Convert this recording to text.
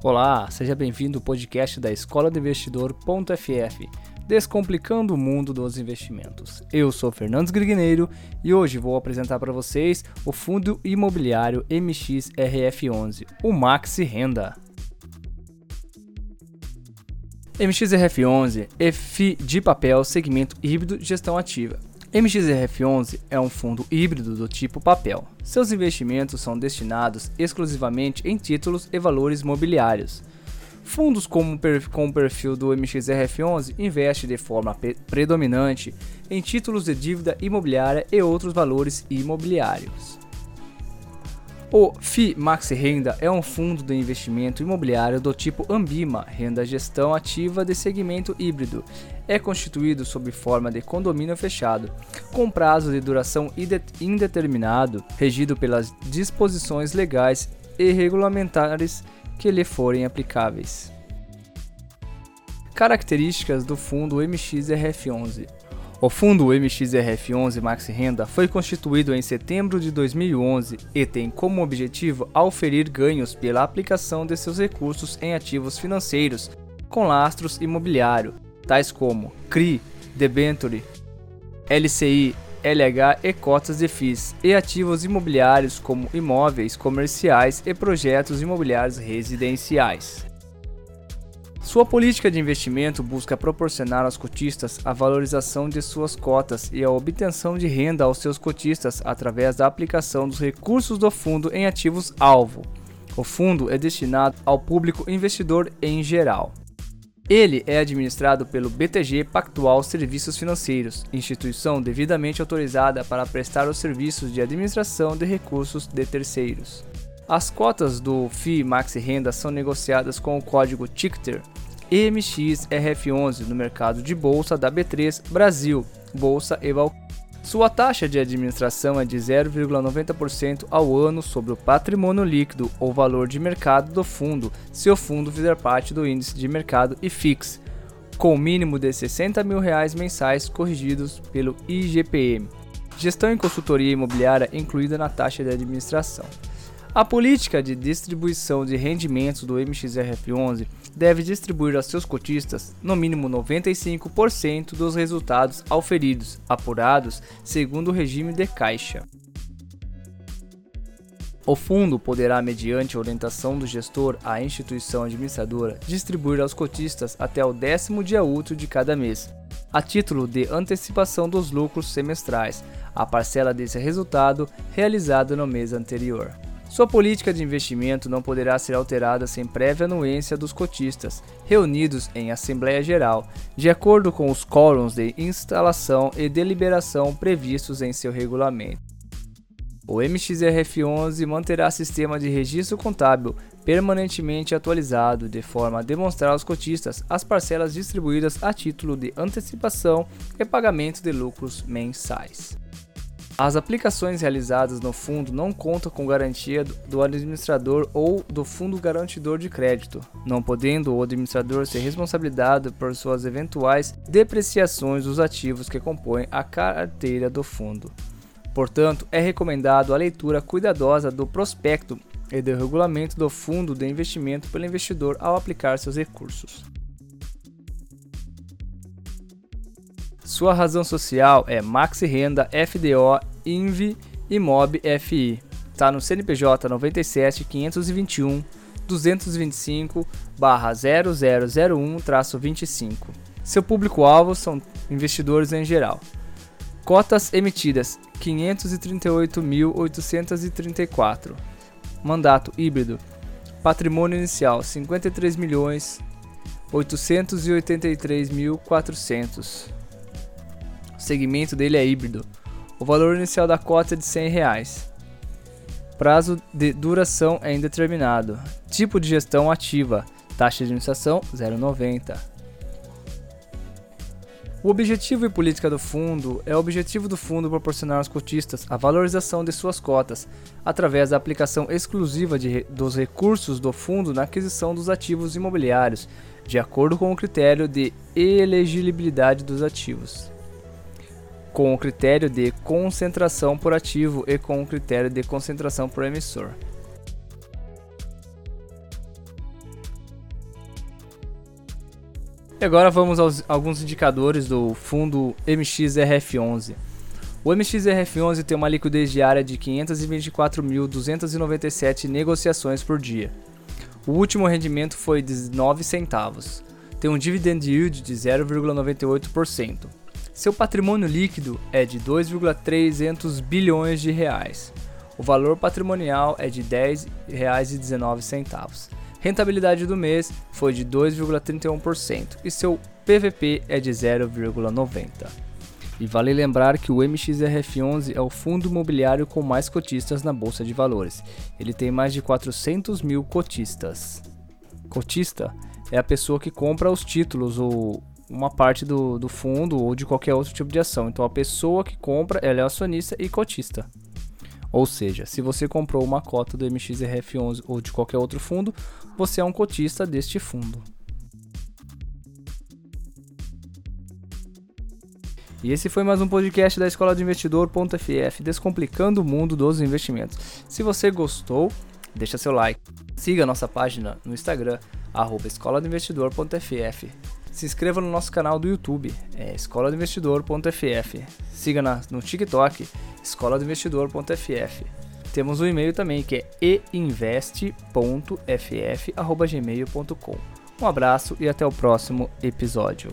Olá, seja bem-vindo ao podcast da Escola do Investidor.ff, descomplicando o mundo dos investimentos. Eu sou Fernandes Grigneiro e hoje vou apresentar para vocês o fundo imobiliário MXRF11, o Maxi Renda. MXRF11 é FI de papel segmento híbrido gestão ativa. MXRF11 é um fundo híbrido do tipo papel. Seus investimentos são destinados exclusivamente em títulos e valores mobiliários. Fundos com o perfil do MXRF11 investem de forma predominante em títulos de dívida imobiliária e outros valores imobiliários. O FI Maxi Renda é um fundo de investimento imobiliário do tipo Ambima, renda gestão ativa de segmento híbrido. É constituído sob forma de condomínio fechado, com prazo de duração indeterminado, regido pelas disposições legais e regulamentares que lhe forem aplicáveis. Características do fundo MXRF11 o fundo MXRF11 Maxi Renda foi constituído em setembro de 2011 e tem como objetivo auferir ganhos pela aplicação de seus recursos em ativos financeiros com lastros imobiliário, tais como CRI, debenture, LCI, LH e cotas de FIIs, e ativos imobiliários como imóveis comerciais e projetos imobiliários residenciais. Sua política de investimento busca proporcionar aos cotistas a valorização de suas cotas e a obtenção de renda aos seus cotistas através da aplicação dos recursos do fundo em ativos-alvo. O fundo é destinado ao público investidor em geral. Ele é administrado pelo BTG Pactual Serviços Financeiros, instituição devidamente autorizada para prestar os serviços de administração de recursos de terceiros. As cotas do FII Maxi Renda são negociadas com o código TICTER MXRF11 no mercado de bolsa da B3 Brasil, Bolsa Eval. Sua taxa de administração é de 0,90% ao ano sobre o patrimônio líquido ou valor de mercado do fundo, se o fundo fizer parte do índice de mercado IFIX, com o mínimo de 60 mil reais mensais corrigidos pelo IGPM. Gestão em consultoria imobiliária incluída na taxa de administração. A política de distribuição de rendimentos do MXRF11 deve distribuir aos seus cotistas no mínimo 95% dos resultados auferidos, apurados segundo o regime de caixa. O fundo poderá, mediante orientação do gestor à instituição administradora, distribuir aos cotistas até o décimo dia útil de cada mês, a título de antecipação dos lucros semestrais, a parcela desse resultado realizada no mês anterior. Sua política de investimento não poderá ser alterada sem prévia anuência dos cotistas, reunidos em Assembleia Geral, de acordo com os quórums de instalação e deliberação previstos em seu regulamento. O MXRF11 manterá sistema de registro contábil permanentemente atualizado, de forma a demonstrar aos cotistas as parcelas distribuídas a título de antecipação e pagamento de lucros mensais. As aplicações realizadas no fundo não contam com garantia do administrador ou do fundo garantidor de crédito, não podendo o administrador ser responsabilizado por suas eventuais depreciações dos ativos que compõem a carteira do fundo. Portanto, é recomendado a leitura cuidadosa do prospecto e do regulamento do fundo de investimento pelo investidor ao aplicar seus recursos. Sua razão social é Maxi Renda FDO INVI e MOB FI. Está no CNPJ 97 521 225 0001-25. Seu público-alvo são investidores em geral. Cotas emitidas 538.834. Mandato híbrido. Patrimônio inicial 53 milhões 883.400. O segmento dele é híbrido. O valor inicial da cota é de 100 reais. Prazo de duração é indeterminado. Tipo de gestão ativa. Taxa de administração 0,90. O objetivo e política do fundo é o objetivo do fundo proporcionar aos cotistas a valorização de suas cotas através da aplicação exclusiva de, dos recursos do fundo na aquisição dos ativos imobiliários, de acordo com o critério de elegibilidade dos ativos com o critério de concentração por ativo e com o critério de concentração por emissor. E agora vamos aos alguns indicadores do fundo MXRF11. O MXRF11 tem uma liquidez diária de 524.297 negociações por dia. O último rendimento foi de 9 centavos. Tem um dividend yield de 0,98%. Seu patrimônio líquido é de 2,300 bilhões de reais. O valor patrimonial é de R$ 10,19. Rentabilidade do mês foi de 2,31% e seu PVP é de 0,90. E vale lembrar que o MXRF11 é o fundo imobiliário com mais cotistas na bolsa de valores. Ele tem mais de 400 mil cotistas. Cotista é a pessoa que compra os títulos ou uma parte do, do fundo ou de qualquer outro tipo de ação. Então a pessoa que compra ela é acionista e cotista. Ou seja, se você comprou uma cota do MXRF11 ou de qualquer outro fundo, você é um cotista deste fundo. E esse foi mais um podcast da Escola do Investidor.ff, descomplicando o mundo dos investimentos. Se você gostou, deixa seu like. Siga nossa página no Instagram, arroba Escola do Investidor.ff. Se inscreva no nosso canal do YouTube, é Escola do Investidor.ff. Siga na, no TikTok, Escola do Investidor.ff. Temos um e-mail também que é einveste.ff.gmail.com. Um abraço e até o próximo episódio.